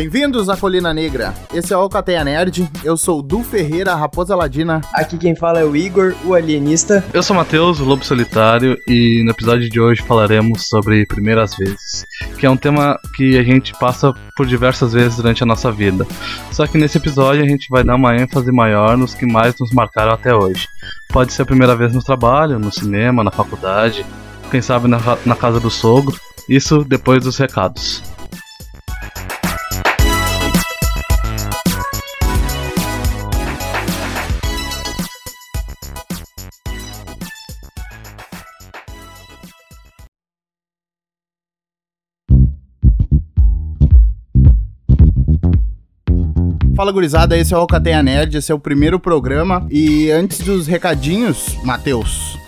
Bem-vindos à Colina Negra. Esse é o Alcateia Nerd. Eu sou o Du Ferreira, Raposa Ladina. Aqui quem fala é o Igor, o alienista. Eu sou o Matheus, o Lobo Solitário, e no episódio de hoje falaremos sobre primeiras vezes, que é um tema que a gente passa por diversas vezes durante a nossa vida. Só que nesse episódio a gente vai dar uma ênfase maior nos que mais nos marcaram até hoje. Pode ser a primeira vez no trabalho, no cinema, na faculdade, quem sabe na, na casa do sogro. Isso depois dos recados. Fala gurizada, esse é o Alcateia Nerd, esse é o primeiro programa. E antes dos recadinhos, Matheus,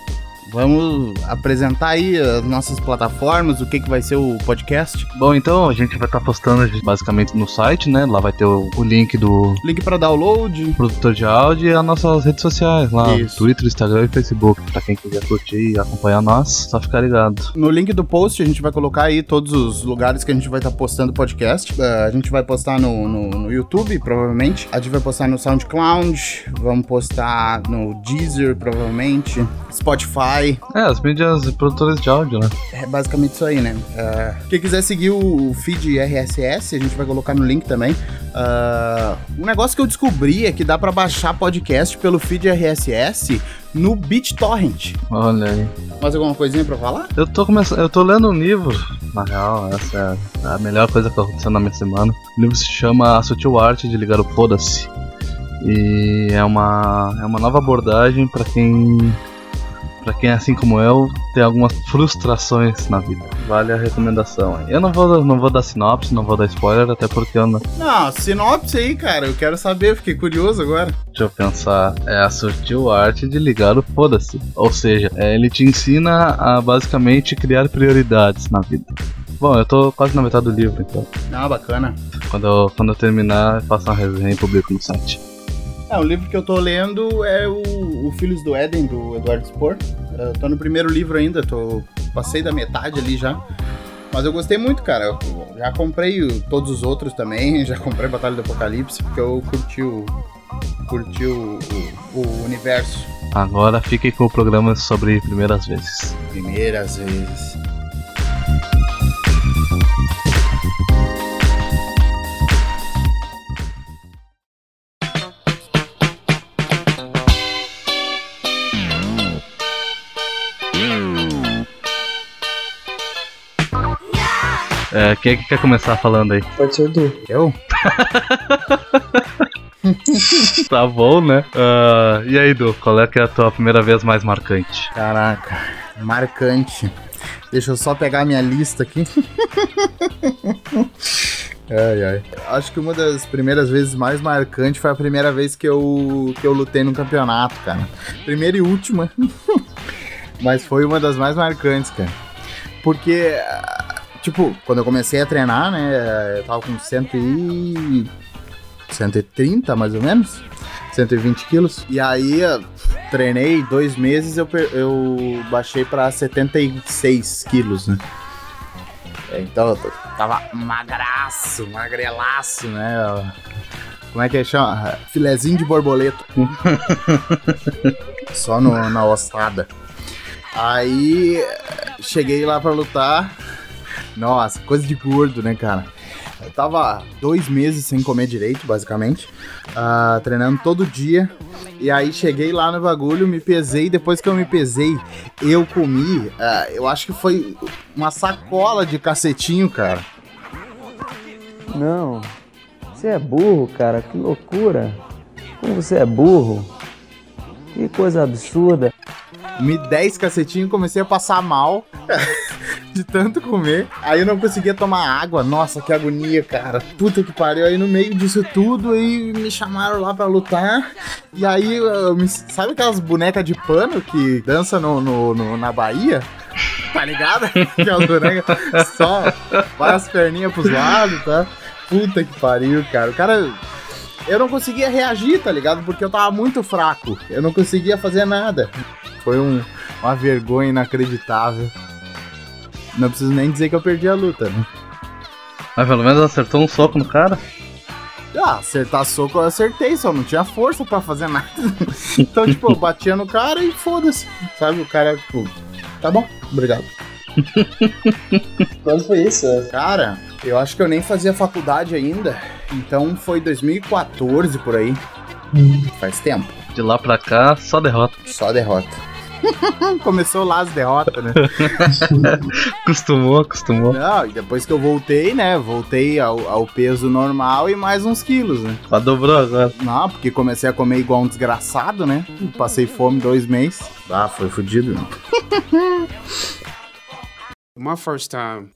Vamos apresentar aí as nossas plataformas, o que, que vai ser o podcast. Bom, então a gente vai estar tá postando basicamente no site, né? Lá vai ter o, o link do. Link para download. Produtor de áudio e as nossas redes sociais lá: Isso. Twitter, Instagram e Facebook. Pra quem quiser curtir e acompanhar nós, só ficar ligado. No link do post a gente vai colocar aí todos os lugares que a gente vai estar tá postando podcast. Uh, a gente vai postar no, no, no, YouTube, provavelmente. A gente vai postar no SoundCloud. Vamos postar no Deezer, provavelmente. Spotify. Spotify. É, as mídias produtoras de áudio, né? É basicamente isso aí, né? Uh, quem quiser seguir o feed RSS, a gente vai colocar no link também. Uh, um negócio que eu descobri é que dá para baixar podcast pelo feed RSS no BitTorrent. Olha aí. Mais alguma coisinha pra falar? Eu tô começando. Eu tô lendo um livro, na real, essa é a melhor coisa que aconteceu na minha semana. O livro se chama A Sutil Arte de Ligar o Foda-se. E é uma, é uma nova abordagem para quem Pra quem é assim como eu, tem algumas frustrações na vida. Vale a recomendação. Eu não vou, não vou dar sinopse, não vou dar spoiler, até porque eu não. Não, sinopse aí, cara. Eu quero saber, fiquei curioso agora. Deixa eu pensar. É a sutil arte de ligar o foda-se. Ou seja, é, ele te ensina a basicamente criar prioridades na vida. Bom, eu tô quase na metade do livro, então. Ah, bacana. Quando eu, quando eu terminar, eu faço uma resenha e publico no site. É, o livro que eu tô lendo é o, o Filhos do Éden, do Eduardo Spohr. Eu tô no primeiro livro ainda, tô passei da metade ali já. Mas eu gostei muito, cara. Eu já comprei todos os outros também, já comprei Batalha do Apocalipse, porque eu curti o, curti o, o, o universo. Agora fiquem com o programa sobre primeiras vezes. Primeiras vezes. É, quem é que quer começar falando aí? Pode ser o Du. Eu? tá bom, né? Uh, e aí, Du, qual é que é a tua primeira vez mais marcante? Caraca, marcante. Deixa eu só pegar minha lista aqui. Ai, ai. Acho que uma das primeiras vezes mais marcantes foi a primeira vez que eu, que eu lutei no campeonato, cara. Primeira e última. Mas foi uma das mais marcantes, cara. Porque tipo, quando eu comecei a treinar, né, eu tava com 100 e... 130, mais ou menos. 120 quilos. E aí, treinei dois meses, eu, eu baixei pra 76 quilos, né? É, então, eu tava magraço, magrelaço, né? Como é que é? chama? Filezinho de borboleta. Só no, na ossada. Aí, cheguei lá pra lutar. Nossa, coisa de gordo, né, cara? Eu tava dois meses sem comer direito, basicamente. Uh, treinando todo dia. E aí cheguei lá no bagulho, me pesei. Depois que eu me pesei, eu comi. Uh, eu acho que foi uma sacola de cacetinho, cara. Não. Você é burro, cara. Que loucura. Como você é burro. Que coisa absurda. Me 10 cacetinhos, comecei a passar mal. de tanto comer. Aí eu não conseguia tomar água. Nossa, que agonia, cara. Puta que pariu. Aí no meio disso tudo, aí me chamaram lá pra lutar. E aí, me... sabe aquelas bonecas de pano que dança no, no, no na Bahia? Tá ligado? Aquelas bonecas só vai as perninhas pros lados, tá? Puta que pariu, cara. O cara eu não conseguia reagir, tá ligado? Porque eu tava muito fraco. Eu não conseguia fazer nada. Foi um, uma vergonha inacreditável. Não preciso nem dizer que eu perdi a luta, né? Mas pelo menos acertou um soco no cara? Ah, acertar soco eu acertei, só não tinha força pra fazer nada. então, tipo, eu batia no cara e foda-se. Sabe? O cara, tipo, tá bom, obrigado. Quando foi isso? Cara, eu acho que eu nem fazia faculdade ainda. Então foi 2014 por aí. Faz tempo. De lá pra cá, só derrota. Só derrota. Começou lá as derrotas, né? Acostumou, acostumou. Não, e depois que eu voltei, né? Voltei ao, ao peso normal e mais uns quilos, né? Só dobrou agora. Não, porque comecei a comer igual um desgraçado, né? Passei fome dois meses. Ah, foi fodido? My first time.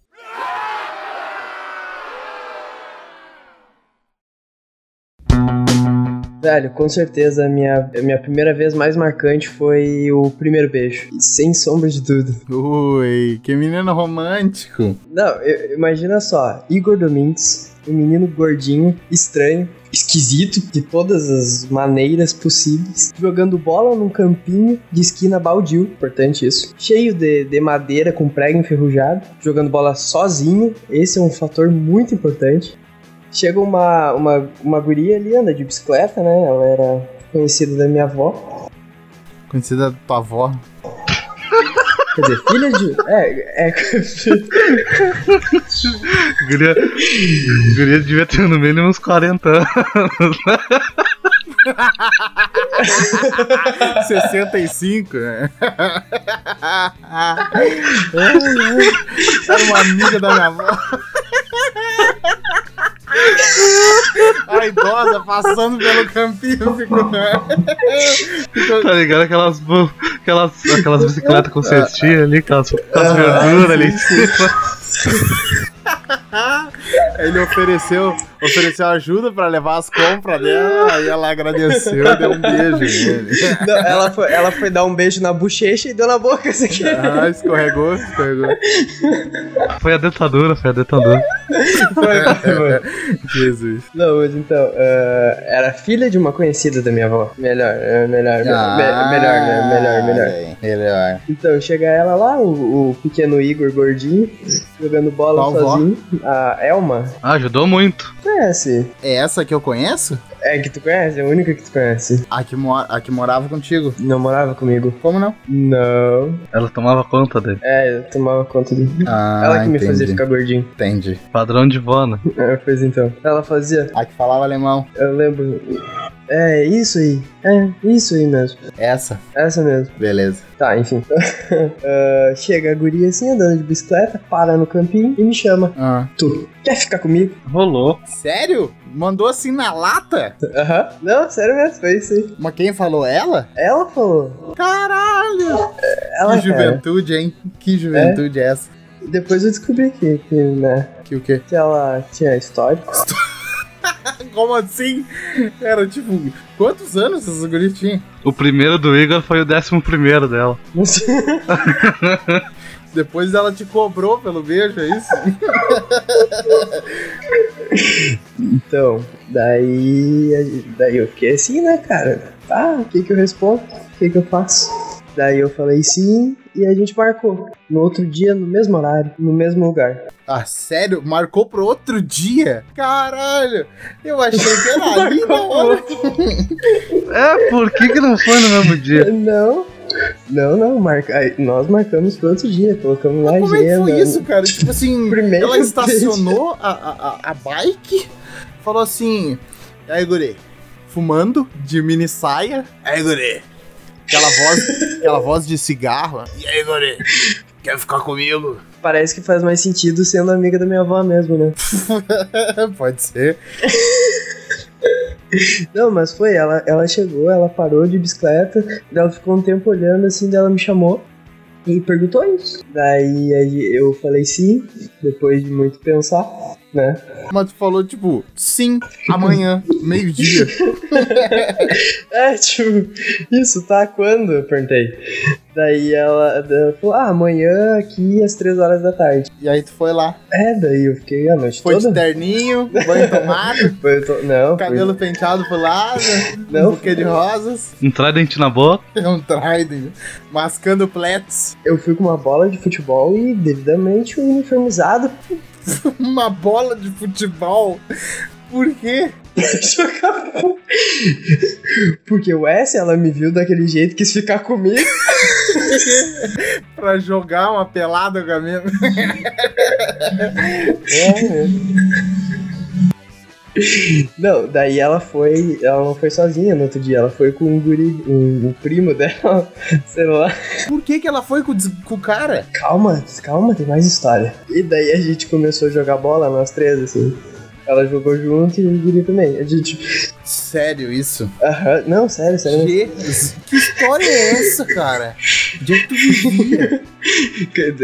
Velho, com certeza a minha, a minha primeira vez mais marcante foi o primeiro beijo. E sem sombra de dúvida. Ui, que menino romântico. Não, eu- imagina só, Igor Domingues, um menino gordinho, estranho, esquisito, de todas as maneiras possíveis, jogando bola num campinho de esquina baldio, importante isso, cheio de, de madeira com prego enferrujado, jogando bola sozinho, esse é um fator muito importante. Chega uma, uma, uma guria ali, anda de bicicleta, né? Ela era conhecida da minha avó. Conhecida da tua avó. Quer dizer, filha de. É, é. Guria, guria devia ter no mínimo uns 40 anos. 65, né? Era uma amiga da minha avó. A idosa passando pelo campinho ficou. ficou Tá ligado? Aquelas, aquelas, aquelas bicicletas com cestinha ali, aquelas, aquelas verduras ali em cima. Ele ofereceu, ofereceu ajuda pra levar as compras dela, aí ela agradeceu e deu um beijo nele. Não, ela, foi, ela foi dar um beijo na bochecha e deu na boca. Isso aqui. Ah, escorregou, escorregou. Foi a dentadura, foi a dentadura. Jesus. Não, mas então, eh, era filha de uma conhecida da minha avó. Melhor, é, melhor, me- Ah, me- melhor, né? Melhor, melhor. bem, Melhor. Então, chega ela lá, o, o pequeno Igor gordinho, jogando bola Qual avó? A Elma. Ah, ajudou muito. Conhece? É essa que eu conheço? É que tu conhece? É a única que tu conhece. A que, mo a que morava contigo. Não morava comigo? Como não? Não. Ela tomava conta dele. É, eu tomava conta dele. Ah, ela que me fazia entendi. ficar gordinho. Entendi. Padrão de vó, né? É, pois então. Ela fazia. A que falava alemão. Eu lembro. É, isso aí. É, isso aí mesmo. Essa. Essa mesmo. Beleza. Tá, enfim. Ah, chega a guria assim, andando de bicicleta, para no campinho e me chama. Ah. Tu quer ficar comigo? Rolou. Sério? Mandou assim na lata? Aham. Não, sério mesmo, foi isso aí. Mas quem falou? Ela? Ela falou. Caralho! Ela, que juventude, hein? Que juventude é essa? cara. Depois eu descobri que, que, né, Que o quê? que ela tinha histórico. Como assim? Era tipo, quantos anos essa guria tinha? O primeiro do Igor foi o décimo primeiro dela. Depois ela te cobrou pelo beijo, é isso? Então, daí, daí eu fiquei assim, né, cara? Tá, o que que eu respondo? O que que eu faço? Daí eu falei sim e a gente marcou. No outro dia, no mesmo horário, no mesmo lugar. Ah, sério? Marcou pro outro dia? Caralho! Eu achei que era ali na hora. É, por que que não foi no mesmo dia? Não, não, não, marca... nós marcamos pro outro dia, colocamos lá Como é que foi agenda. isso, cara? Tipo assim, Primeiro ela estacionou a, a, a- bike, falou assim: E aí, guri? Fumando, de mini saia. Aí, guri? Aquela voz, aquela voz de cigarro. E aí, guri? Quer ficar comigo? Parece que faz mais sentido sendo amiga da minha avó mesmo, né? Pode ser. Não, mas foi, ela, ela chegou, ela parou de bicicleta, ela ficou um tempo olhando assim, daí ela me chamou e perguntou isso. Daí aí eu falei sim, depois de muito pensar, né? Mas tu falou, tipo, sim, amanhã, meio-dia. É, tipo, isso tá quando? Eu perguntei. Daí ela, ela falou, ah, amanhã aqui às três horas da tarde. E aí tu foi lá. É, daí eu fiquei a noite Foi de toda. terninho, banho tomado, Foi, tô- não, foi- cabelo penteado pro lado, Não. um buquê de rosas, Um trident na boca. um trident, mascando plets. eu fui com uma bola de futebol e devidamente uniformizado. Uma bola de futebol? Por quê? Porque o S, ela me viu daquele jeito, quis ficar comigo. pra jogar uma pelada com a minha. É. Não, daí ela foi. Ela não foi sozinha no outro dia, ela foi com um guri, um, um primo dela, sei lá. Por que, que ela foi com, com o cara? Calma, calma, tem mais história. E daí a gente começou a jogar bola, nós três, assim. Ela jogou junto e o guri também. A gente. Sério isso? Aham, não, sério, sério. Que, que história é essa, cara? Onde é que tu vivia?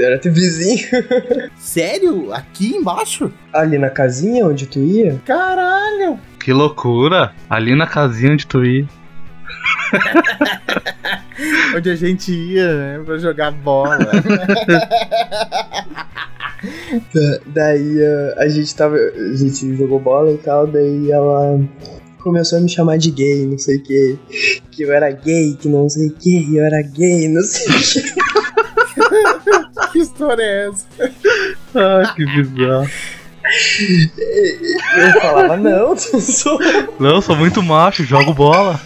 Era teu vizinho. Sério? Aqui embaixo? Ali na casinha onde tu ia? Caralho! Que loucura! Ali na casinha onde tu ia. Onde a gente ia, né? Pra jogar bola. Da- Daí ah, a gente tava. A gente jogou bola e tal, daí ela começou a me chamar de gay, não sei o que. Que eu era gay, que não sei o que, eu era gay, não sei o que. que história é essa? Ah, que bizarro. Eu falava, não, não sou. Não, eu sou muito macho, jogo bola.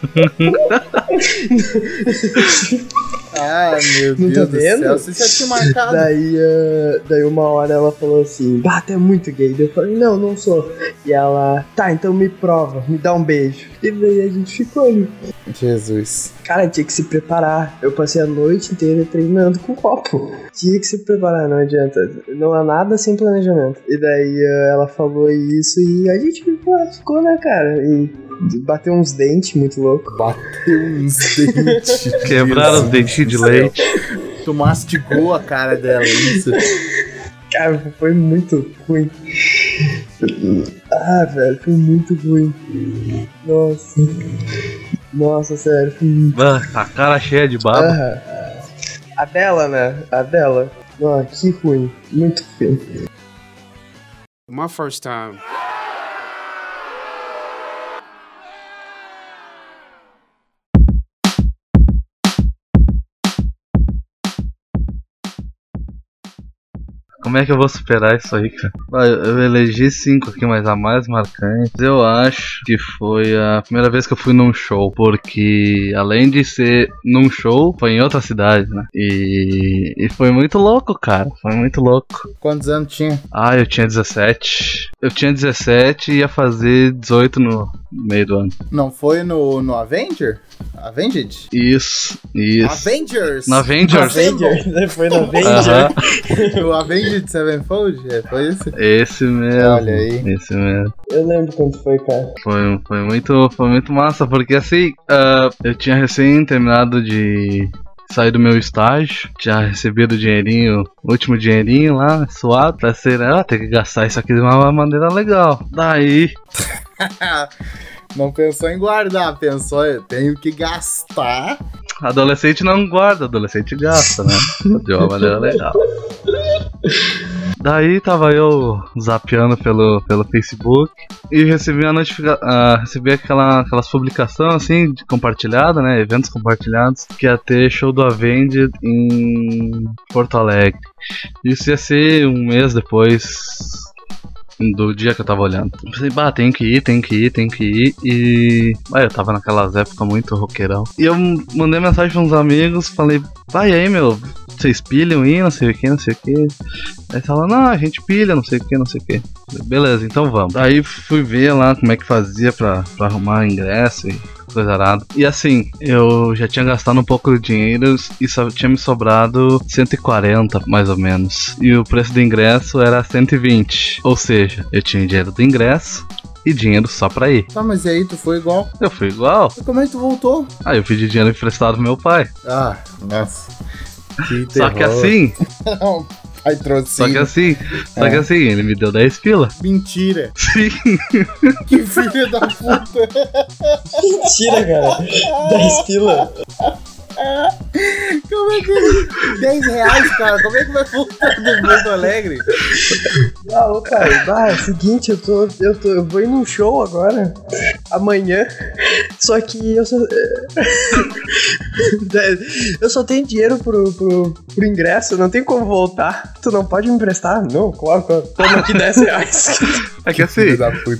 Ah, meu Não Deus tá do vendo? céu. Você já tinha marcado. Daí, ah, daí uma hora ela falou assim, bah, tu é muito gay. Daí eu falei, não, não sou. E ela, tá, então me prova, me dá um beijo. E daí a gente ficou ali. Jesus. Cara, tinha que se preparar. Eu passei a noite inteira treinando com copo. Tinha que se preparar, não adianta. Não há nada sem planejamento. E daí ah, ela falou isso e a gente ficou, ficou né, cara? E bateu uns dentes muito louco. Bateu uns dentes. Quebraram os dentinhos de leite. Tu mastigou a cara dela, isso. Cara, foi muito ruim. Ah, velho, foi muito ruim. Nossa. Nossa, sério, foi muito. Ah, a cara cheia de baba. Aham. A dela, né? A dela. Nossa, que ruim. Muito ruim. My first time. Como é que eu vou superar isso aí, cara? Eu elegi cinco aqui, mas a mais marcante, eu acho que foi a primeira vez que eu fui num show. Porque além de ser num show, foi em outra cidade, né? E, e foi muito louco, cara. Foi muito louco. Quantos anos tinha? Ah, eu tinha 17. Eu tinha 17 e ia fazer 18 no meio do ano. Não foi no, no Avenger? Avenged? Isso, isso. Avengers! Na Avengers. Avenger. Foi na Avenger. Aham, o Avenged Sevenfold? É, foi esse? esse mesmo. Olha aí. Esse mesmo. Eu lembro quanto foi, cara. Foi, foi, muito, foi muito massa, porque assim, ah, eu tinha recém terminado de sair do meu estágio, tinha recebido o dinheirinho, o último dinheirinho lá, suado, pra ser, ah, tem que gastar isso aqui de uma maneira legal. Daí, Não pensou em guardar, pensou, eu tenho que gastar. adolescente não guarda, adolescente gasta, né? De uma maneira legal. Daí tava eu zapeando pelo, pelo Facebook e recebi a notificação, recebi aquela, aquelas publicações assim, de compartilhada, né? Eventos compartilhados, que ia ter show do Avenged em Porto Alegre. Isso ia ser um mês depois do dia que eu tava olhando. Eu Pensei, bah, tem que ir, tem que ir, tem que ir. E. Ah, eu tava naquelas épocas muito roqueirão. E eu mandei mensagem pra uns amigos, falei, vai aí, meu, vocês pilham aí, não sei o que, não sei o que. Aí falaram, não, a gente pilha, não sei o que, não sei o que. Beleza, então vamos. Aí fui ver lá como é que fazia pra, pra arrumar ingresso e coisa arada. E assim, eu já tinha gastado um pouco de dinheiro e só tinha me sobrado 140, mais ou menos. E o preço do ingresso era 120. Ou seja, eu tinha dinheiro do ingresso e dinheiro só pra ir. Tá, mas e aí tu foi igual. Eu fui igual. E como é que tu voltou? Aí eu pedi dinheiro emprestado pro meu pai. Ah, nossa. Que Só que assim, Aí trouxe. só que assim, só que É. assim, ele me deu 10 pila. Mentira. Sim. Que filho da puta. Mentira, cara. 10 pila. Como que 10 reais, cara? Como é que vai voltar de Porto Alegre? Ah, ô, cara, bah, é o seguinte, eu tô, eu tô. Eu vou ir num show agora. Amanhã. Só que eu só. eu só tenho dinheiro pro, pro, pro ingresso, não tem como voltar. Tu não pode me emprestar? Não, claro, claro. Toma aqui 10 reais. É que assim,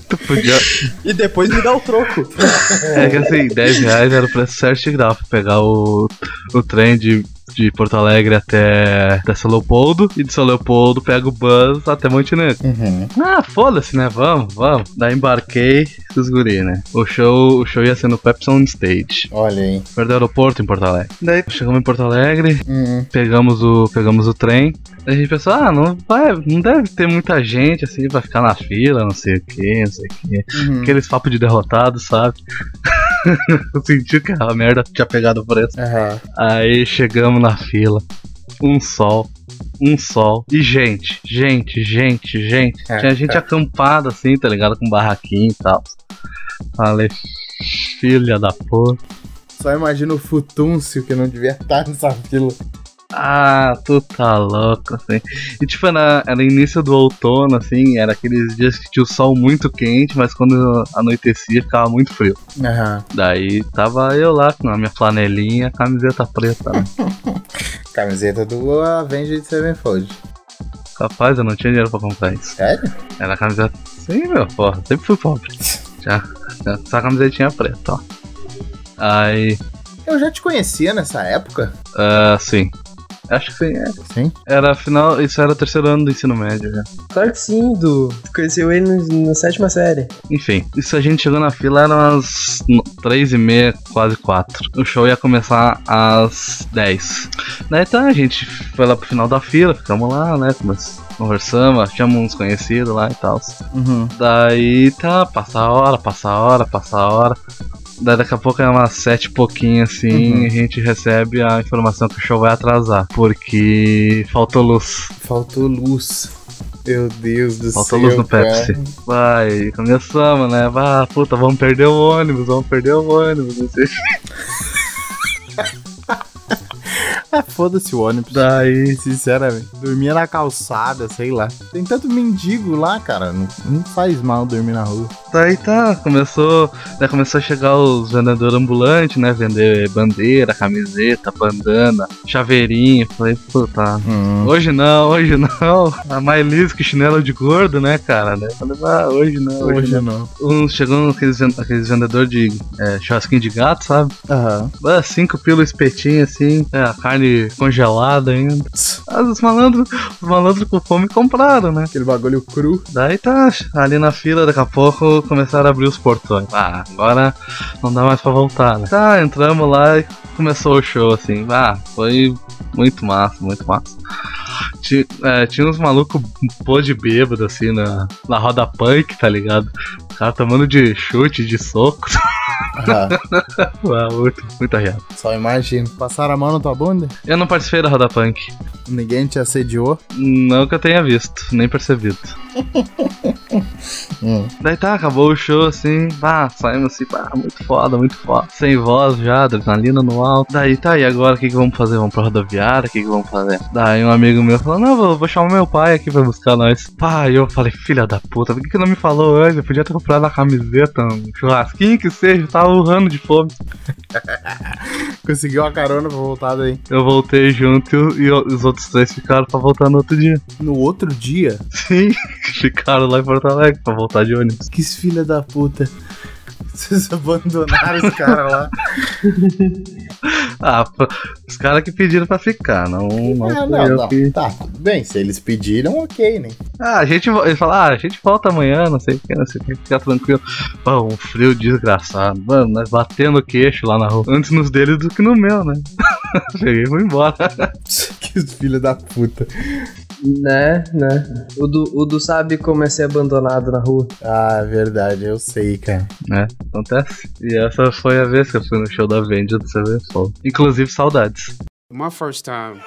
tu podia. e depois me dá o troco. É que assim, 10 reais era o preço certo que dava pra pegar o, o trem de, de Porto Alegre até, até São Leopoldo e de São Leopoldo pega o bus até Montenegro. Uhum. Ah, foda-se, né? Vamos, vamos. Daí embarquei os guri, né? O show, o show ia ser no Pepsi on Stage. Olha aí. Perto do aeroporto em Porto Alegre. Daí chegamos em Porto Alegre, Uhum. pegamos o, pegamos o trem. Daí a gente pensou, ah, não, vai, não deve ter muita gente assim pra ficar na fila, não sei o que, não sei o que. Uhum. Aqueles papos de derrotado, sabe? Eu senti que a merda tinha pegado o preço. Aham. Aí chegamos na fila. Um sol. Um sol. E gente, gente, gente, gente. É, Tinha gente é. acampada assim, tá ligado? Com barraquinho e tal. Falei, filha da porra. Só imagina o Futúncio que não devia estar nessa fila. Ah, tu tá louco, assim. E tipo, era, era início do outono, assim, era aqueles dias que tinha o sol muito quente, mas quando anoitecia ficava muito frio. Aham. Daí tava eu lá com a minha flanelinha, camiseta preta. Né? Camiseta do Avenged Sevenfold. Capaz, eu não tinha dinheiro pra comprar isso. Sério? Era a camiseta. Sim, meu, porra, sempre fui pobre. Já, já só a camisetinha preta, ó. Aí, Eu já te conhecia nessa época? ah, sim. Acho que sim, é. Sim. Era final, isso era o terceiro ano do ensino médio já. Claro que sim, Du. Conheceu ele no- na sétima série. Enfim, isso a gente chegou na fila eram umas três e meia, quase quatro. O show ia começar às 10. Daí tá, a gente foi lá pro final da fila, ficamos lá, né? Mas conversamos, achamos uns conhecidos lá e tal. Uhum. Daí tá, passa a hora, passa a hora, passa a hora. Daí daqui a pouco é umas sete e pouquinho assim, Uhum. e a gente recebe a informação que o show vai atrasar. Porque faltou luz. Faltou luz. Meu Deus do Faltou céu. luz no cara. Pepsi. Vai, começamos, né? Ah, puta, vamos perder o ônibus, vamos perder o ônibus. foda-se o ônibus. Daí. Sinceramente. Dormia na calçada, sei lá. Tem tanto mendigo lá, cara. Não, não faz mal dormir na rua. Daí tá, começou. Daí começou a chegar os vendedores ambulantes, né? Vender bandeira, camiseta, bandana, chaveirinho. Falei, puta, Hum. hoje não, hoje não. A mais liso que chinelo de gordo, né, cara? Daí Falei, ah, hoje não, hoje, Hoje não. não. Uns chegando aqueles, aqueles vendedores de é, churrasquinho de gato, sabe? Aham. Ah, cinco pila espetinho assim, é, a carne congelada ainda. Ah, os malandros, os malandros com fome compraram, né? Aquele bagulho cru. Daí tá, ali na fila, daqui a pouco começaram a abrir os portões. Ah, agora não dá mais pra voltar, né? Tá, entramos lá e começou o show, assim. Ah, foi muito massa, muito massa. Tinha, é, tinha uns malucos pô de bêbado, assim, na, na roda punk, tá ligado? O cara tomando de chute, de soco. Ah, muito, muito arriado. Só imagino. Passaram a mão na tua bunda? Eu não participei da roda punk. Ninguém te assediou? Não que eu tenha visto, nem percebido. Hum. Daí tá, acabou o show assim, pá, saímos assim, pá, muito foda, muito foda. Sem voz já, adrenalina no alto. Daí tá, e agora o que, que vamos fazer? Vamos pra rodoviária? O que, que vamos fazer? Daí um amigo meu falou: Não, vou, vou chamar meu pai aqui pra buscar nós. Pá, e eu falei: Filha da puta, por que, que não me falou antes? Eu podia ter comprado a camiseta, um churrasquinho que seja, tava urrando de fome. Conseguiu a carona pra voltar daí. Eu voltei junto e, o- os outros três ficaram pra voltar no outro dia. No outro dia? Sim, ficaram lá em Porto Alegre pra voltar de ônibus. Que filha da puta. Vocês abandonaram os caras lá. Ah, os caras que pediram pra ficar, não, não fui não, não. que. Tá, tudo bem. Se eles pediram, ok, né? Ah, a gente, vo- ele fala, ah, a gente volta amanhã, não sei o que, não sei o que, fica tranquilo. Pô, um frio desgraçado. Mano, nós batendo o queixo lá na rua. Antes nos deles do que no meu, né? Peguei e fui embora. que filha da puta. Né, né. O Du, o Du sabe como é ser abandonado na rua. Ah, verdade, eu sei, cara. né? Acontece. E essa foi a vez que eu fui no show da Vendia do Sevenfold. Inclusive, saudades. My first time.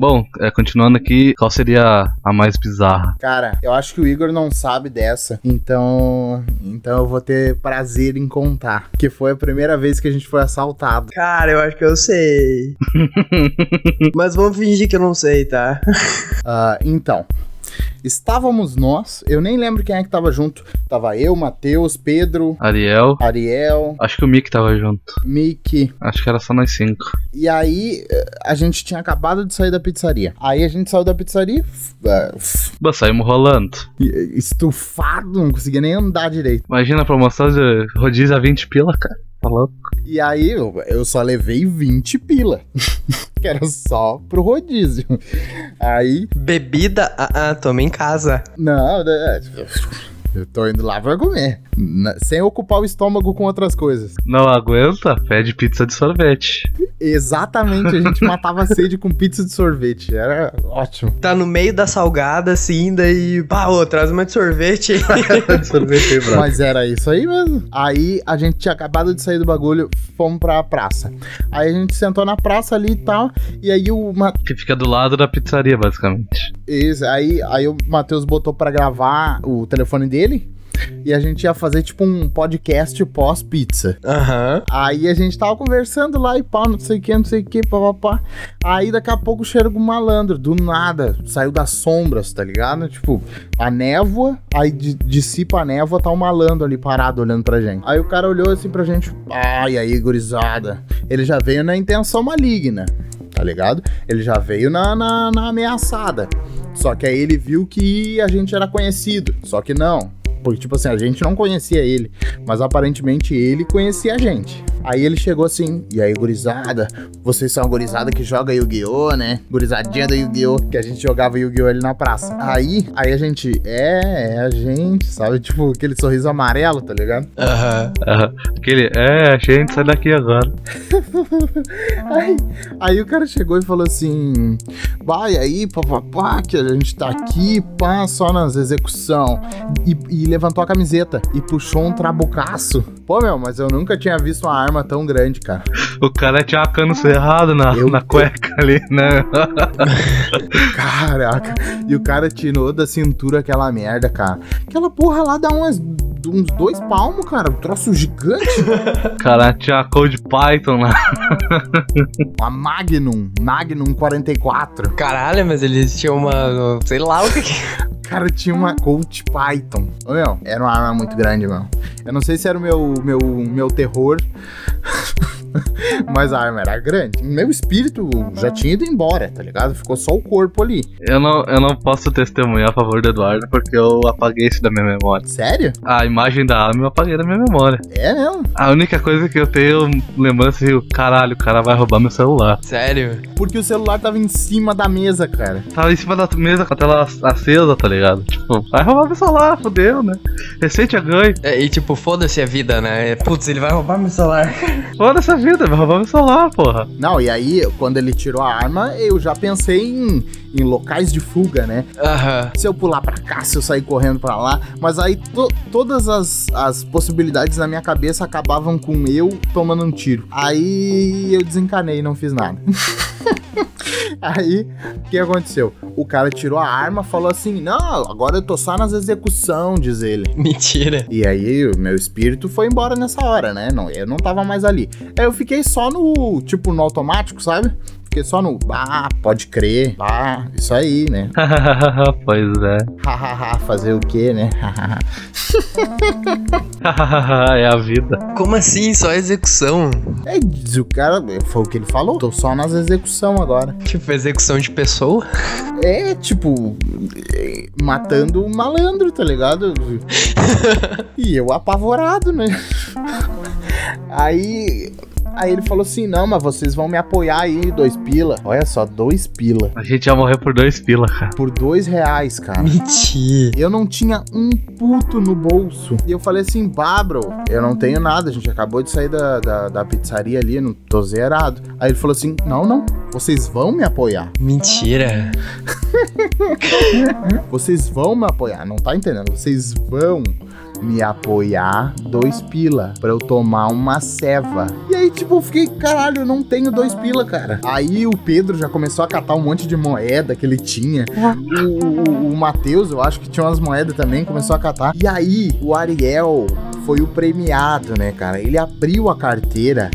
Bom, é, continuando aqui, qual seria a mais bizarra? Cara, eu acho que o Igor não sabe dessa, então, então eu vou ter prazer em contar. Que foi a primeira vez que a gente foi assaltado. Cara, eu acho que eu sei. Mas vamos fingir que eu não sei, tá? Ah, então, estávamos nós, eu nem lembro quem é que tava junto. Tava eu, Matheus, Pedro, Ariel. Ariel, Acho que o Mick tava junto. Mickey. Acho que era só nós cinco. E aí, eh, a gente tinha acabado de sair da pizzaria. Aí a gente saiu da pizzaria, eh, Bah, saímos rolando. estufado, não conseguia nem andar direito. Imagina a promoção de rodízio a 20 pila, cara. Tá louco? E aí, eu, eu só levei 20 pila. que era só pro rodízio. Aí, Bebida, ah, ah, toma em casa. não, né, eu tô indo lá pra comer. Na- sem ocupar o estômago com outras coisas. Não aguenta? Pede pizza de sorvete. Exatamente, a gente matava a sede com pizza de sorvete. Era ótimo. Tá no meio da salgada, assim, daí. Pá, ô, traz uma de sorvete de sorvete aí, Mas era isso aí mesmo. Aí a gente tinha acabado de sair do bagulho, fomos pra praça. Aí a gente sentou na praça ali e tal. E aí o, Ma- Que fica do lado da pizzaria, basicamente. Isso, aí, aí o Matheus botou pra gravar o telefone dele. E a gente ia fazer tipo um podcast pós-pizza. Aham. Aí a gente tava conversando lá e pá, não sei o que, não sei o que, papapá. Aí daqui a pouco chega um malandro, do nada, saiu das sombras, tá ligado? Tipo, a névoa, aí de, dissipa a névoa, tá um malandro ali parado olhando pra gente. Aí o cara olhou assim pra gente, ai, aí, gurizada. Ele já veio na intenção maligna, tá ligado? Ele já veio na, na, na ameaçada. Só que aí ele viu que a gente era conhecido. Só que não. Porque, tipo assim, a gente não conhecia ele, mas aparentemente ele conhecia a gente. Aí ele chegou assim, e aí, gurizada, vocês são a gurizada que joga Yu-Gi-Oh, né? Gurizadinha do Yu-Gi-Oh, que a gente jogava Yu-Gi-Oh ali na praça. Aí, aí a gente, é, é a gente, sabe? Tipo, aquele sorriso amarelo, tá ligado? Aham. Aham. Aquele, é, gente, sai daqui agora. Aí, aí o cara chegou e falou assim: vai aí, papapá, que a gente tá aqui, pá, só nas execução. E, e levantou a camiseta e puxou um trabucaço. Pô, meu, mas eu nunca tinha visto uma arma tão grande, cara. O cara tinha cano cerrado na, Eu- na cueca ali, né? Caraca. E o cara tirou da cintura aquela merda, cara. Aquela porra lá dá umas, uns dois palmos, cara. Um troço gigante. Cara tinha Cold Python lá. Uma Magnum. Magnum 44. Caralho, mas eles tinham uma. Sei lá o que cara tinha uma Colt Python. Ô, meu, era uma arma muito grande, meu. Eu não sei se era o meu, meu, meu terror. Mas a arma era grande. Meu espírito já tinha ido embora, tá ligado? Ficou só o corpo ali. Eu não, eu não posso testemunhar a favor do Eduardo porque eu apaguei isso da minha memória. Sério? A imagem da arma eu apaguei da minha memória. É mesmo? A única coisa que eu tenho lembrança é o caralho, o cara vai roubar meu celular. Sério? Porque o celular tava em cima da mesa, cara. Tava em cima da mesa com a tela acesa, tá ligado? Tipo, vai roubar meu celular, fodeu, né? Recém tinha ganho. É, e tipo, foda-se a vida, né? Putz, ele vai roubar meu celular. Foda essa vida, vai roubar meu celular, porra. Não, e aí, quando ele tirou a arma, eu já pensei em, em locais de fuga, né? Aham. Se eu pular pra cá, se eu sair correndo pra lá. Mas aí to- todas as, as possibilidades na minha cabeça acabavam com eu tomando um tiro. Aí eu desencanei e não fiz nada. Aí, o que aconteceu? O cara tirou a arma, falou assim: Não, agora eu tô só nas execução, diz ele. Mentira. E aí, o meu espírito foi embora nessa hora, né? Não, eu não tava mais ali. Aí eu fiquei só no, tipo, no automático, sabe? Fiquei só no, ah, pode crer, ah, isso aí, né? pois é. Hahaha, fazer o quê, né? é a vida. Como assim? Só execução? é, diz o cara, foi o que ele falou, tô só nas execução agora. Tipo, execução de pessoa? É, tipo, é, matando um malandro, tá ligado? e eu apavorado, né? Aí, aí ele falou assim, não, mas vocês vão me apoiar aí, dois pila. Olha só, dois pila. A gente ia morrer por dois pila, cara. Por dois reais, cara. Mentira. Eu não tinha um puto no bolso. E eu falei assim, bah, bro, eu não tenho nada. A gente acabou de sair da, da, da pizzaria ali, não tô zerado. Aí ele falou assim: não, não, vocês vão me apoiar. Mentira. Vocês vão me apoiar. Não tá entendendo? Vocês vão. Me apoiar dois pila pra eu tomar uma ceva. E aí, tipo, eu fiquei, caralho, eu não tenho dois pila, cara. Aí o Pedro já começou a catar um monte de moeda que ele tinha. O, o, o Matheus, eu acho que tinha umas moedas também, começou a catar. E aí, o Ariel foi o premiado, né, cara? Ele abriu a carteira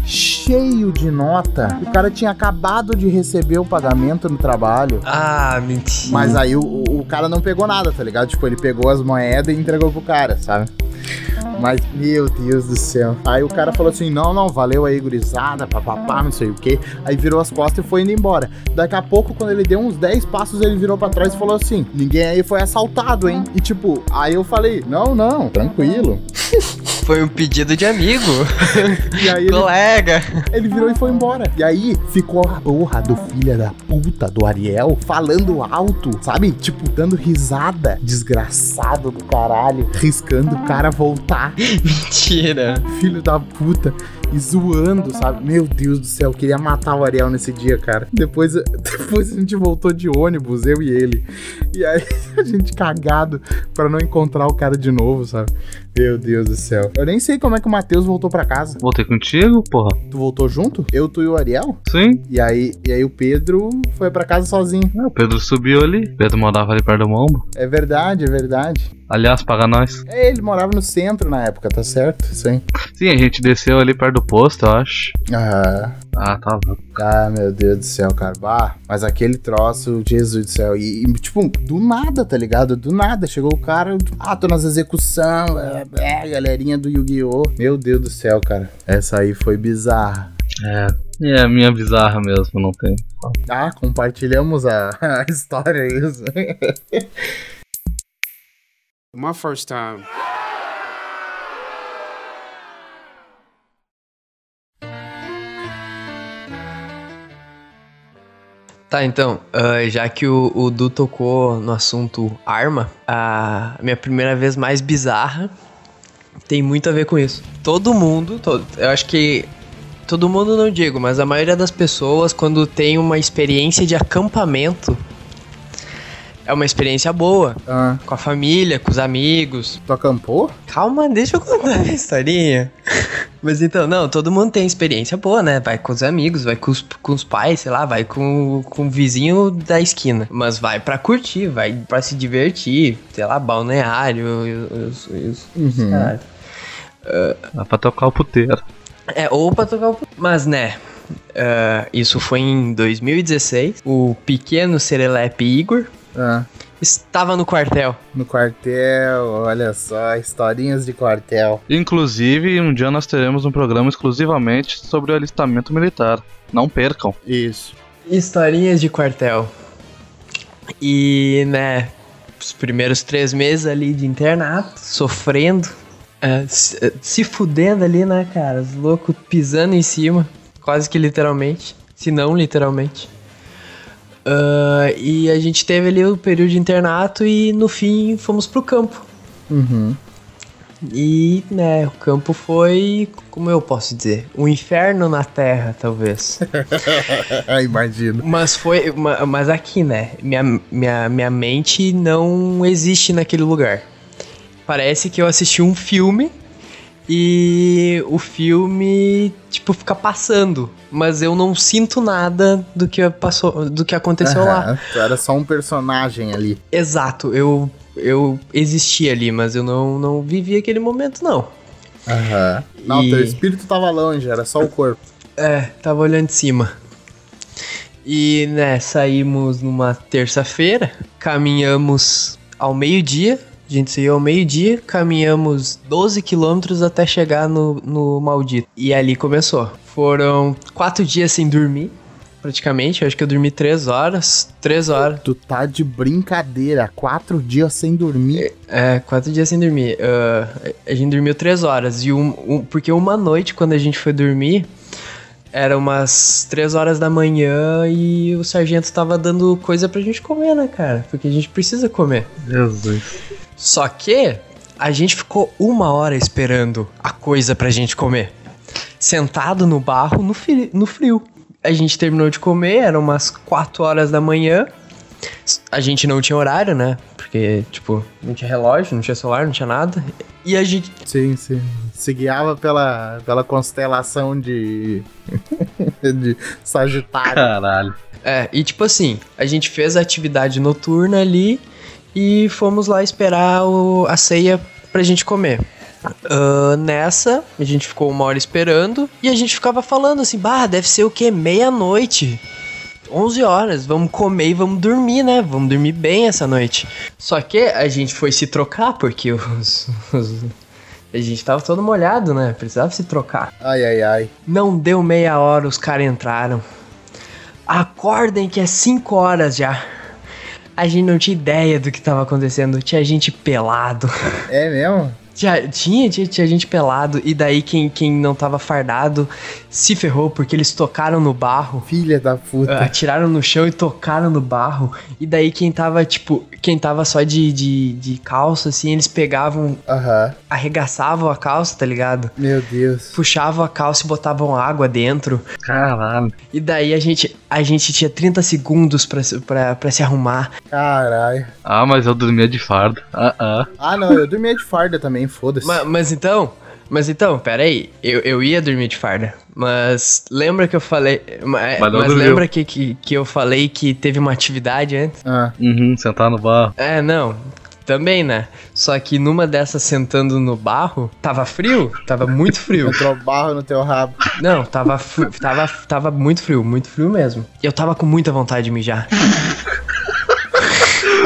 cheio de nota. O cara tinha acabado de receber o pagamento no trabalho. Ah, mentira. Mas aí o, o cara não pegou nada, tá ligado? Tipo, ele pegou as moedas e entregou pro cara, sabe? Mas, meu Deus do céu. Aí o cara falou assim: não, não, valeu aí, gurizada, papapá, não sei o quê. Aí virou as costas e foi indo embora. Daqui a pouco, quando ele deu uns 10 passos, ele virou pra trás e falou assim: ninguém aí foi assaltado, hein? E tipo, aí eu falei: não, não, tranquilo. Foi um pedido de amigo. E aí ele, Colega. ele virou e foi embora. E aí ficou a porra do filho da puta do Ariel falando alto, sabe? Tipo, dando risada. Desgraçado do caralho. Riscando o cara voltar. Mentira. filho da puta e zoando, sabe? Meu Deus do céu, eu queria matar o Ariel nesse dia, cara. Depois, depois a gente voltou de ônibus, eu e ele. E aí a gente cagado pra não encontrar o cara de novo, sabe? Meu Deus do céu. Eu nem sei como é que o Matheus voltou pra casa. Voltei contigo, porra. Tu voltou junto? Eu, tu e o Ariel? Sim. E aí, e aí o Pedro foi pra casa sozinho. Ah, o Pedro subiu ali. Pedro morava ali perto do Mombo. É verdade, é verdade. Aliás, paga nós. É, ele morava no centro na época, tá certo? Sim. Sim, a gente desceu ali perto do posto, eu acho. Ah, Ah, tá louco. Ah, meu Deus do céu, cara. Bah, mas aquele troço, Jesus do céu. E, e, tipo, do nada, tá ligado? Do nada. Chegou o cara, ah, tô nas execução, é, é, galerinha do Yu-Gi-Oh! Meu Deus do céu, cara. Essa aí foi bizarra. É. É a minha bizarra mesmo, não tem. Ah, compartilhamos a, a história, é isso. My first time. Tá, então, ah, já que o, o Du tocou no assunto arma, a minha primeira vez mais bizarra tem muito a ver com isso. Todo mundo, todo, eu acho que todo mundo não digo, mas a maioria das pessoas, quando tem uma experiência de acampamento, é uma experiência boa. Ah, Com a família, com os amigos. tu acampou? Calma, deixa eu contar a historinha. Mas então, não, todo mundo tem experiência boa, né? Vai com os amigos, vai com os, com os pais, sei lá, vai com, com o vizinho da esquina. Mas vai pra curtir, vai pra se divertir, sei lá, balneário, os, os, os Uhum. caralho. Dá pra tocar o puteiro. É, ou pra tocar o. Mas, né? ah, isso foi em 2016. O pequeno Serelepe Igor Ah, estava no quartel. no quartel, olha só, historinhas de quartel. Inclusive, um dia nós teremos um programa exclusivamente sobre o alistamento militar. Não percam. Isso. Historinhas de quartel. E, né, os primeiros três meses ali de internato, sofrendo, é, se, é, se fudendo ali, né, cara? Os loucos pisando em cima, quase que literalmente, se não literalmente. Ah, e a gente teve ali o período de internato e no fim fomos pro campo. Uhum. E, né, o campo foi, como eu posso dizer, um inferno na terra, talvez. Imagino. Mas foi. ma- Mas aqui, né? Minha, minha, minha mente não existe naquele lugar. Parece que eu assisti um filme e o filme, tipo, fica passando. Mas eu não sinto nada do que passou, do que aconteceu lá. Aham, tu era só um personagem ali. Exato, eu, eu existi ali, mas eu não, não vivi aquele momento, não. Aham. Não, E- teu espírito tava longe, era só o corpo. É, tava olhando de cima. E, né, saímos numa terça-feira, caminhamos ao meio-dia. A gente saiu ao meio-dia, caminhamos 12 quilômetros até chegar no, no maldito. E ali começou. Foram quatro dias sem dormir, praticamente. Eu acho que eu dormi três horas. Três horas. Tu tá de brincadeira, quatro dias sem dormir. É, quatro dias sem dormir. Ah, a gente dormiu três horas. E um, um- porque uma noite, quando a gente foi dormir, era umas três horas da manhã e o sargento tava dando coisa pra gente comer, né, cara? Porque a gente precisa comer. Jesus. Só que a gente ficou uma hora esperando a coisa pra gente comer. Sentado no barro, no, fri- no frio. A gente terminou de comer, eram umas quatro horas da manhã. A gente não tinha horário, né? Porque, tipo, não tinha relógio, não tinha celular, não tinha nada. E a gente. Sim, sim. Se guiava pela, pela constelação de. de Sagitário. Caralho. É, e tipo assim, a gente fez a atividade noturna ali e fomos lá esperar o, a ceia pra gente comer. Ah, nessa, a gente ficou uma hora esperando e a gente ficava falando assim, bah, deve ser o quê? Meia-noite. 11 horas, vamos comer e vamos dormir, né? Vamos dormir bem essa noite. Só que a gente foi se trocar porque os, os- a gente tava todo molhado, né? Precisava se trocar. Ai, ai, ai. Não deu meia hora, os caras entraram. Acordem que é 5 horas já. A gente não tinha ideia do que tava acontecendo. Tinha gente pelado. É mesmo? Tinha, tinha, tinha, tinha gente pelado. E daí quem, quem não tava fardado se ferrou porque eles tocaram no barro. Filha da puta. Atiraram no chão e tocaram no barro. E daí quem tava, tipo, quem tava só de, de, de calça, assim, eles pegavam, Aham. arregaçavam a calça, tá ligado? Meu Deus. Puxavam a calça e botavam água dentro. Caralho. E daí a gente, a gente tinha 30 segundos pra, se- pra, pra se arrumar. Caralho. Ah, mas eu dormia de fardo. Ah, ah. Ah, não, eu dormia de farda também, foda-se. Ma- Mas, então, mas então, peraí, eu, eu ia dormir de farda. Mas lembra que eu falei. é, Mas Mas, lembra que, que, que eu falei que teve uma atividade antes? Ah, Uhum, sentar no barro. É, não. Também, né? Só que numa dessas sentando no barro, tava frio, tava muito frio. entrou barro no teu rabo. Não, tava, tava, tava muito frio, muito frio mesmo. E eu tava com muita vontade de mijar.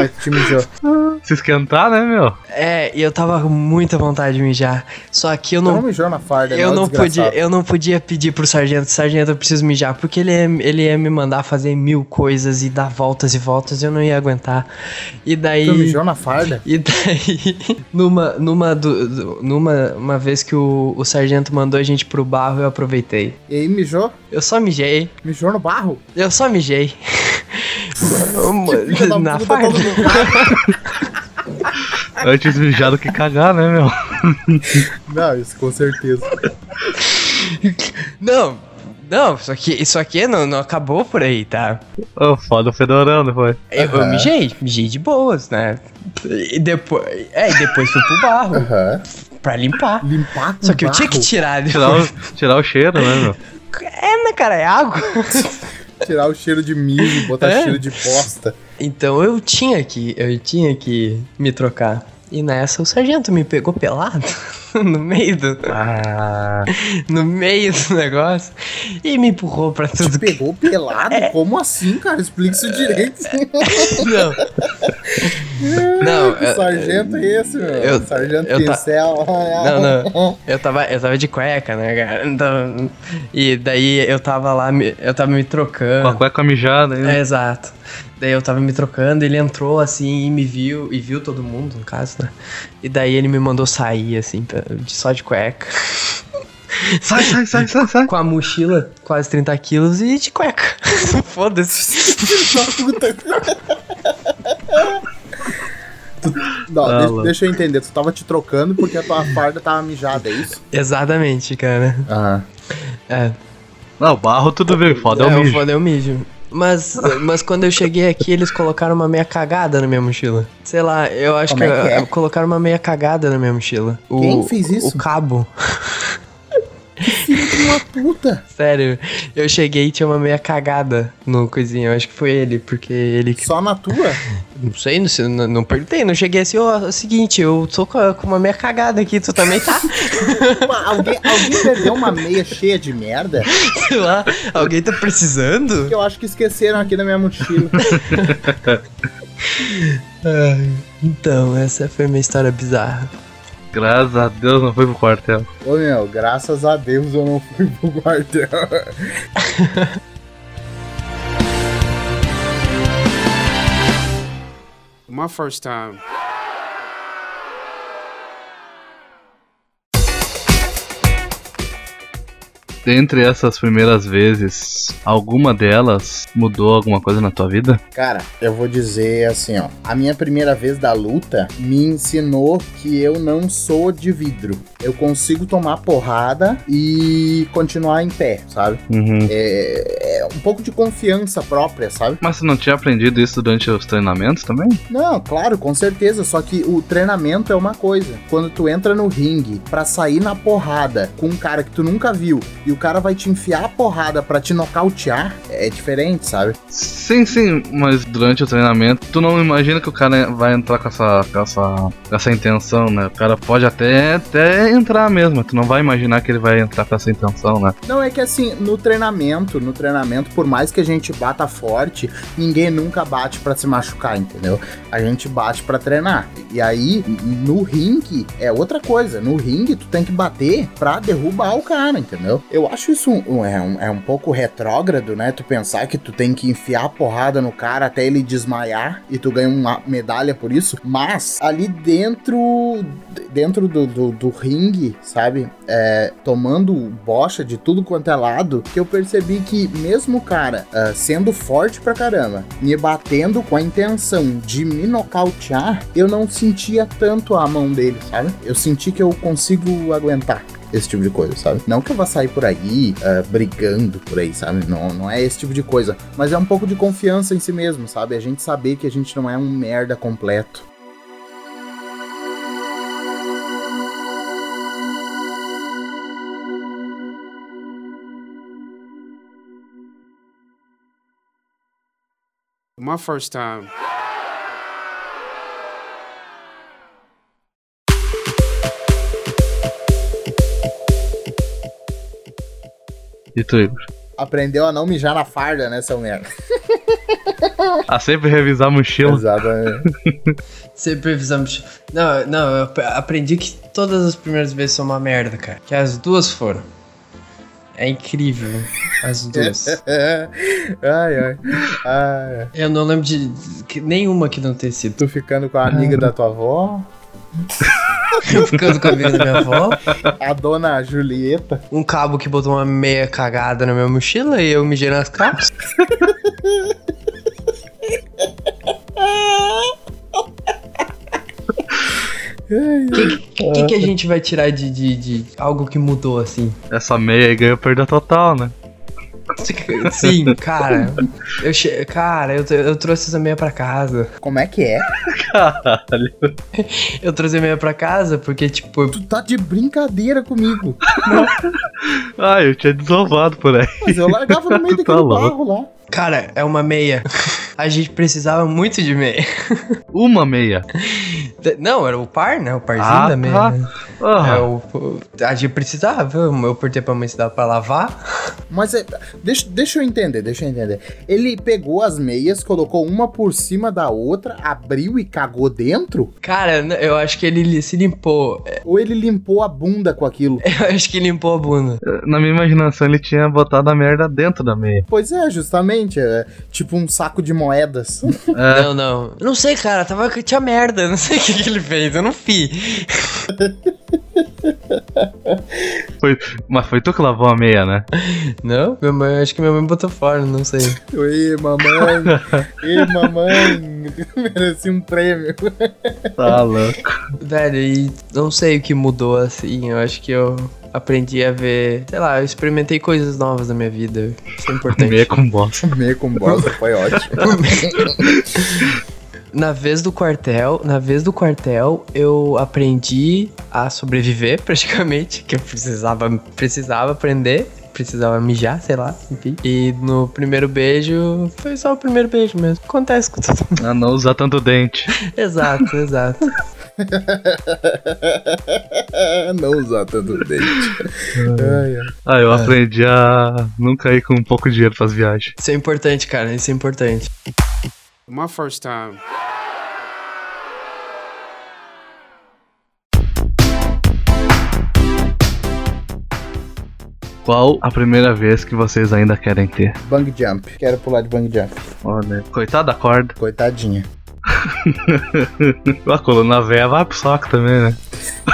Tu te mijou. Se esquentar, né, meu? É, e eu tava com muita vontade de mijar. Só que eu não não. mijou na farda, Eu não, podia, eu não podia pedir pro sargento, sargento, eu preciso mijar, porque ele ia, ele ia me mandar fazer mil coisas e dar voltas e voltas, eu não ia aguentar. E daí. Tu mijou na farda? E daí, numa, numa, do- do- numa uma vez que o, o sargento mandou a gente pro barro, eu aproveitei. E aí mijou? Eu só mijei. Mijou no barro? Eu só mijei. Filha da Na farda. mundo- Antes mijar do que cagar, né, meu? Não, isso com certeza. Não, não, isso aqui, isso aqui não, não acabou por aí, tá? Ô, foda o fedorão depois. Eu, eu Aham. mijei, mijei de boas, né? E depois, é, e depois fui pro barro Aham. pra limpar. Limpar Só que eu tinha que tirar Tirar o, tirar o cheiro, né, meu? É, né, cara? É água. Tirar o cheiro de mijo, botar É. cheiro de bosta. Então eu tinha que, eu tinha que me trocar. E nessa o sargento me pegou pelado no meio do, Ah. no meio do negócio e me empurrou pra Te tudo que pegou pelado? É. Como assim, cara? Explica isso direito. não. Não, que eu- sargento é esse, meu? eu- sargento eu ta- pincel. Não, não. Eu tava, eu tava de cueca, né, cara? Então, e daí eu tava lá, eu tava me Com a trocando. cueca mijada ainda. É, exato. Daí eu tava me trocando, ele entrou assim e me viu, e viu todo mundo, no caso, né? E daí ele me mandou sair, assim, pra- de- só de cueca. Sai, sai, sai, sai, sai. Com a mochila, quase 30 quilos e de cueca. Foda-se. Tu- Não, Ah, deixa, deixa eu entender. Tu tava te trocando porque a tua farda tava mijada, é isso? Exatamente, cara. Aham. É. Não, barro tudo bem, foda é o é, mijo. foda é o mijo. Mas, mas quando eu cheguei aqui, eles colocaram uma meia cagada na minha mochila. Sei lá, eu acho Como que, é que é? colocaram uma meia cagada na minha mochila. O, Quem fez isso? O cabo. Filho puta. Sério, eu cheguei e tinha uma meia cagada no coisinho. Eu acho que foi ele, porque ele. Só na tua? Não sei, não, não, não perguntei. Não cheguei assim, ó, é o seguinte, eu tô com, a- com uma meia cagada aqui, tu também tá? Alguém, alguém perdeu uma meia cheia de merda? Sei lá, alguém tá precisando? Eu acho que esqueceram aqui na minha mochila. Ai, então, essa foi minha história bizarra. Graças a Deus não foi pro quartel. Ô meu, graças a Deus eu não fui pro quartel. My first time. Dentre essas primeiras vezes, alguma delas mudou alguma coisa na tua vida? Cara, eu vou dizer assim, ó. A minha primeira vez da luta me ensinou que eu não sou de vidro. Eu consigo tomar porrada e continuar em pé, sabe? Uhum. É, um pouco de confiança própria, sabe? Mas você não tinha aprendido isso durante os treinamentos também? Não, claro, com certeza. Só que o treinamento é uma coisa. Quando tu entra no ringue pra sair na porrada com um cara que tu nunca viu e o cara vai te enfiar a porrada pra te nocautear, é diferente, sabe? Sim, sim, mas durante o treinamento, tu não imagina que o cara vai entrar com essa, com essa, essa intenção, né? O cara pode até, até entrar mesmo, tu não vai imaginar que ele vai entrar com essa intenção, né? Não, é que assim, no treinamento, no treinamento, por mais que a gente bata forte, ninguém nunca bate pra se machucar, entendeu? A gente bate pra treinar. E aí, no ringue, é outra coisa. No ringue, tu tem que bater pra derrubar o cara, entendeu? Eu acho isso um, é, um, é um pouco retrógrado, né? Tu pensar que tu tem que enfiar a porrada no cara até ele desmaiar e tu ganha uma medalha por isso. Mas, ali dentro, dentro do, do, do ringue, sabe? É, tomando bocha de tudo quanto é lado, que eu percebi que mesmo o cara ah, sendo forte pra caramba, me batendo com a intenção de me nocautear, eu não sentia tanto a mão dele, sabe? Eu senti que eu consigo aguentar esse tipo de coisa, sabe? Não que eu vá sair por aí ah, brigando por aí, sabe? Não, não é esse tipo de coisa. Mas é um pouco de confiança em si mesmo, sabe? A gente saber que a gente não é um merda completo. My first time. E tu, Igor? Aprendeu a não mijar na farda, né, seu merda? A sempre revisar a mochila. Exatamente. Sempre precisamos. Não, não, eu ap- aprendi que todas as primeiras vezes são uma merda, cara. Que as duas foram. É incrível. As duas. ai, ai. ai. Eu não lembro de que- nenhuma que não tenha sido. Tu ficando com a amiga da tua avó, Eu ficando com a amiga da minha avó. a dona Julieta. Um cabo que botou uma meia cagada na minha mochila e eu mijei nas calças. O que, que, que que a gente vai tirar de, de, de algo que mudou assim? Essa meia aí ganhou perda total, né? Sim, cara. Eu che... Cara, eu, eu trouxe essa meia pra casa. Como é que é? Caralho. Eu trouxe a meia pra casa porque, tipo, Tu tá de brincadeira comigo. Ah, eu tinha desovado por aí. Mas eu largava no meio Tá daquele louco. barro lá. cara, é uma meia. A gente precisava muito de meia. Uma meia. Não, era o par, né? O parzinho Ah, da meia. tá. né? É, o, o- a gente precisava, eu portei pra mãe se dava pra lavar. Mas é, deixa, deixa eu entender, deixa eu entender. Ele pegou as meias, colocou uma por cima da outra, abriu e cagou dentro? Cara, eu acho que ele se limpou. Ou ele limpou a bunda com aquilo? Eu acho que limpou a bunda. na minha imaginação ele tinha botado a merda dentro da meia. Pois é, justamente. É tipo um saco de moedas. É, Não, não. Não sei, cara, tava tinha merda. Não sei o que, que ele fez, eu não vi. foi, mas foi tu que lavou a meia, né? Não? Minha mãe, acho que minha mãe botou fora, não sei. Oi, mamãe. Ei, mamãe. Mereci um prêmio. Tá louco. Velho, e não sei o que mudou assim. Eu acho que eu aprendi a ver. Sei lá, eu experimentei coisas novas na minha vida. Isso é importante. Meia com bosta. Meio com bosta, foi ótimo. Na vez do quartel, na vez do quartel, eu aprendi a sobreviver praticamente, que eu precisava, precisava aprender, precisava mijar, sei lá, enfim. E no primeiro beijo, foi só o primeiro beijo mesmo. Acontece com todo mundo. Ah, não usar tanto dente. Exato, exato. Não usar tanto dente. Ai, ai. Ah, eu aprendi a nunca ir com pouco dinheiro pras viagens. Isso é importante, cara, isso é importante. My first time. Qual a primeira vez que vocês ainda querem ter? Bang jump. Quero pular de bang jump. Olha, coitado da corda. Coitadinha. A coluna velha vai pro saco também, né?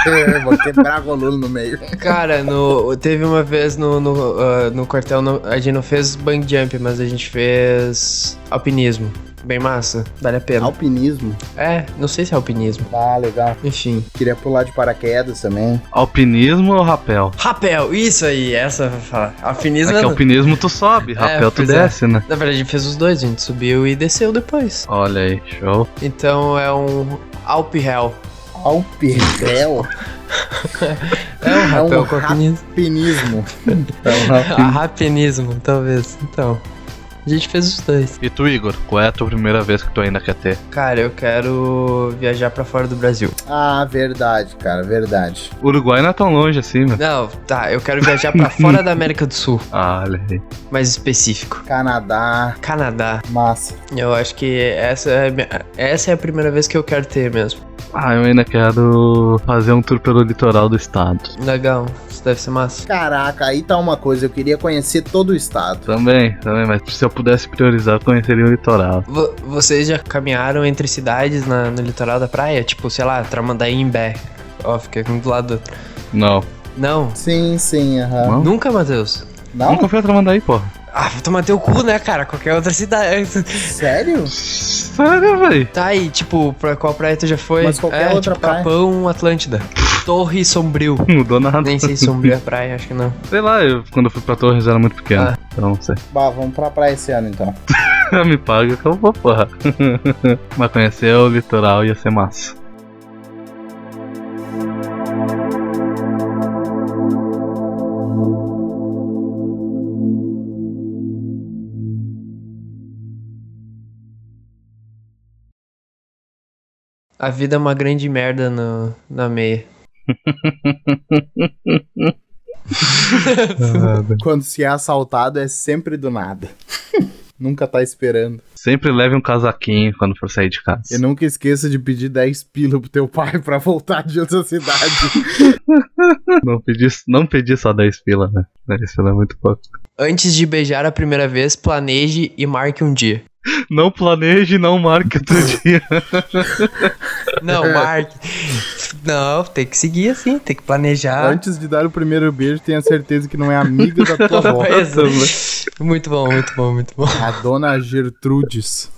É, vou quebrar a coluna no meio. Cara, no, teve uma vez no, no, ah, no quartel, no- a gente não fez bang jump, mas a gente fez alpinismo. Bem massa. Vale a pena. Alpinismo. É, não sei se é alpinismo. Ah, legal. Enfim. Queria pular de paraquedas também. Alpinismo ou rapel? Rapel, isso aí, essa falar. Alpinismo É que é- alpinismo tu sobe, rapel tu pois é. desce, né? Na verdade, a gente fez os dois, a gente subiu e desceu depois. Olha aí, show. Então é um Alpihel. Alpirrel. É um rapel um com alpinismo. Alpinismo. Ah, Rapinismo, talvez. Então. A gente fez os dois. E tu, Igor, qual é a tua primeira vez que tu ainda quer ter? Cara, eu quero viajar pra fora do Brasil. Ah, verdade, cara, verdade. Uruguai não é tão longe assim, né? Não, tá, eu quero viajar pra fora da América do Sul, Ah, olha aí. mais específico. Canadá, Canadá. massa. Eu acho que essa é, minha- essa é a primeira vez que eu quero ter mesmo. Ah, eu ainda quero fazer um tour pelo litoral do estado. Legal, isso deve ser massa. Caraca, aí tá uma coisa, eu queria conhecer todo o estado. Também, também, mas se eu pudesse priorizar, eu conheceria o litoral. Vo- vocês já caminharam entre cidades na- no litoral da praia? Tipo, sei lá, Tramandaí e Imbé. Ó, fica um do lado do outro. Não. Não? Sim, sim, aham. Não? Nunca, Matheus? Não? Nunca fui a Tramandaí, porra. Ah, vai tomar teu cu, né, cara? Qualquer outra cidade. Sério? Sério, véi? Tá aí, tipo, pra qual praia tu já foi? Mas qualquer é, outra tipo, praia. Capão, Atlântida. Torre Sombrio. Mudou nada. Nem sei se Sombrio é praia, acho que não. Sei lá, eu, quando eu fui pra Torres era muito pequeno. Ah. Então, não sei. Bah, vamos pra praia esse ano então. Me paga que eu vou, porra. Mas conhecer o litoral ia ser massa. A vida é uma grande merda no, na meia. Quando se é assaltado é sempre do nada. nunca tá esperando. Sempre leve um casaquinho quando for sair de casa. E nunca esqueça de pedir 10 pila pro teu pai pra voltar de outra cidade. Não pedi, não pedi só 10 pila, né? 10 pila é muito pouco. Antes de beijar a primeira vez, planeje e marque um dia. Não planeje, não marque outro dia. Não, marque. Não, tem que seguir assim, tem que planejar. Antes de dar o primeiro beijo, tenha certeza que não é amiga da tua avó. Muito bom, muito bom, muito bom. A dona Gertrudes.